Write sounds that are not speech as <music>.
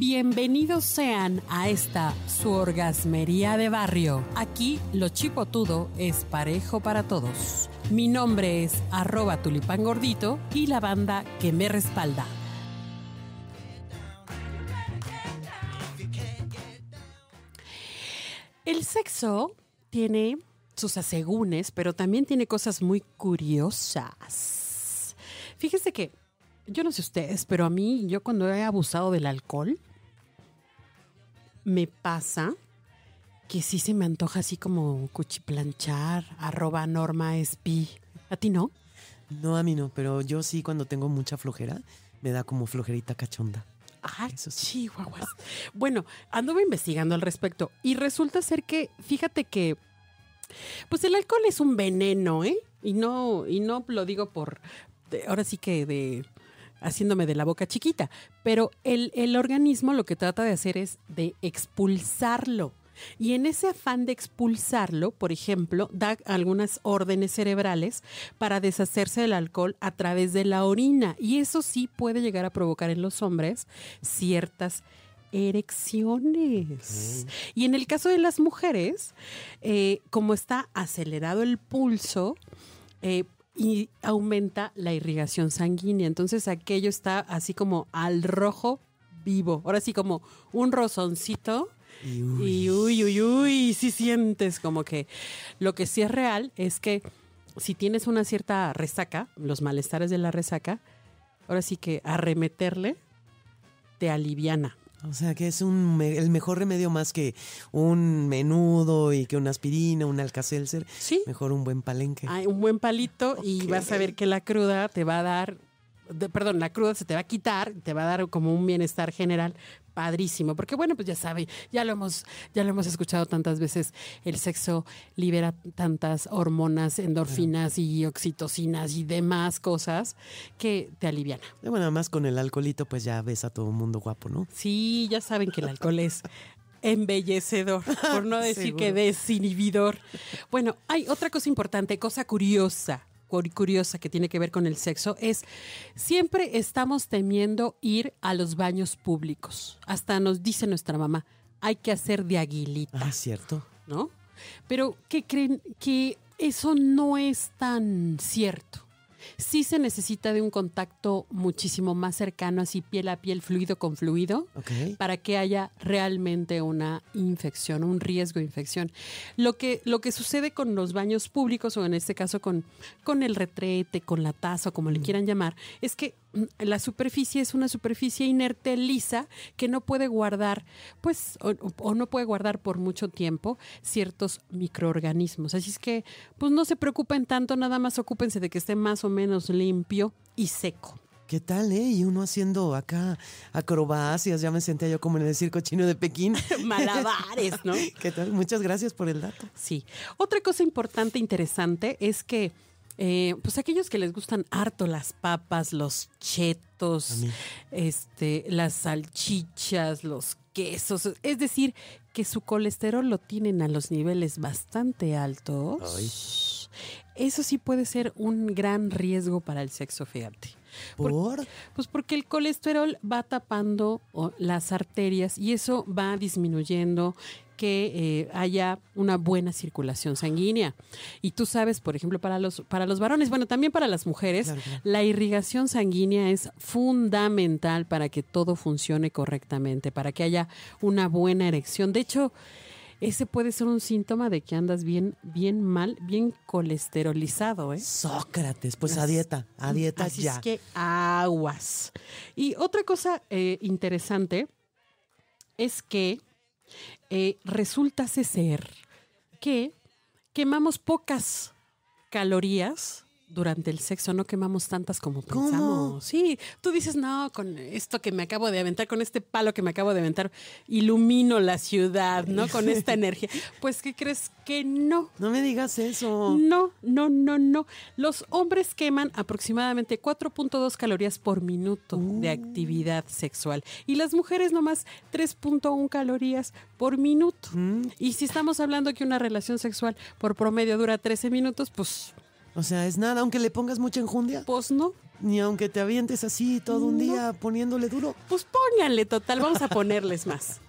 Bienvenidos sean a esta su orgasmería de barrio. Aquí lo chipotudo es parejo para todos. Mi nombre es arroba tulipán gordito y la banda que me respalda. El sexo tiene sus asegúnes, pero también tiene cosas muy curiosas. Fíjese que, yo no sé ustedes, pero a mí, yo cuando he abusado del alcohol, me pasa que sí se me antoja así como cuchiplanchar, arroba norma espi. ¿A ti no? No, a mí no, pero yo sí cuando tengo mucha flojera, me da como flojerita cachonda. Ah, eso sí. Chihuahuas. Bueno, anduve investigando al respecto y resulta ser que, fíjate que, pues el alcohol es un veneno, ¿eh? Y no, y no lo digo por, ahora sí que de haciéndome de la boca chiquita, pero el, el organismo lo que trata de hacer es de expulsarlo. Y en ese afán de expulsarlo, por ejemplo, da algunas órdenes cerebrales para deshacerse del alcohol a través de la orina. Y eso sí puede llegar a provocar en los hombres ciertas erecciones. Y en el caso de las mujeres, eh, como está acelerado el pulso, eh, y aumenta la irrigación sanguínea. Entonces aquello está así como al rojo vivo. Ahora sí como un rozoncito. Y uy. uy, uy, uy, si sientes como que lo que sí es real es que si tienes una cierta resaca, los malestares de la resaca, ahora sí que arremeterle te aliviana. O sea que es un, el mejor remedio más que un menudo y que una aspirina, un alcacelser. Sí. Mejor un buen palenque. Ay, un buen palito y vas a ver que la cruda te va a dar, perdón, la cruda se te va a quitar, te va a dar como un bienestar general padrísimo, porque bueno, pues ya sabe, ya lo hemos ya lo hemos escuchado tantas veces, el sexo libera tantas hormonas, endorfinas y oxitocinas y demás cosas que te alivian. Y bueno, además con el alcoholito pues ya ves a todo un mundo guapo, ¿no? Sí, ya saben que el alcohol es embellecedor, por no <laughs> decir que desinhibidor. Bueno, hay otra cosa importante, cosa curiosa curiosa que tiene que ver con el sexo es siempre estamos temiendo ir a los baños públicos. Hasta nos dice nuestra mamá, hay que hacer de aguilita. Ah, cierto. ¿No? Pero ¿qué creen? Que eso no es tan cierto sí se necesita de un contacto muchísimo más cercano, así piel a piel, fluido con fluido, para que haya realmente una infección, un riesgo de infección. Lo que, lo que sucede con los baños públicos, o en este caso con, con el retrete, con la taza, o como le quieran llamar, es que la superficie es una superficie inerte lisa que no puede guardar, pues, o, no puede guardar por mucho tiempo ciertos microorganismos. Así es que, pues no se preocupen tanto, nada más ocúpense de que esté más o menos limpio y seco. ¿Qué tal, eh? Y uno haciendo acá acrobacias, ya me sentía yo como en el circo chino de Pekín. <laughs> Malabares, ¿no? <laughs> ¿Qué tal? Muchas gracias por el dato. Sí. Otra cosa importante, interesante, es que eh, pues aquellos que les gustan harto las papas, los chetos, este, las salchichas, los quesos, es decir, que su colesterol lo tienen a los niveles bastante altos. Eso sí puede ser un gran riesgo para el sexo, fíjate. ¿Por? pues porque el colesterol va tapando las arterias y eso va disminuyendo que eh, haya una buena circulación sanguínea. Y tú sabes, por ejemplo, para los, para los varones, bueno, también para las mujeres, la irrigación sanguínea es fundamental para que todo funcione correctamente, para que haya una buena erección. De hecho, ese puede ser un síntoma de que andas bien, bien mal, bien colesterolizado, ¿eh? Sócrates, pues a dieta, a dieta Así ya. Es que aguas. Y otra cosa eh, interesante es que eh, resulta ser que quemamos pocas calorías durante el sexo no quemamos tantas como pensamos. Sí, tú dices, no, con esto que me acabo de aventar, con este palo que me acabo de aventar, ilumino la ciudad, ¿no? Con esta <laughs> energía. Pues, ¿qué crees que no? No me digas eso. No, no, no, no. Los hombres queman aproximadamente 4.2 calorías por minuto de uh. actividad sexual y las mujeres nomás 3.1 calorías por minuto. Mm. Y si estamos hablando que una relación sexual por promedio dura 13 minutos, pues o sea, es nada, aunque le pongas mucha enjundia. Pues no. Ni aunque te avientes así todo un día poniéndole duro. Pues pónganle, total, vamos a ponerles más.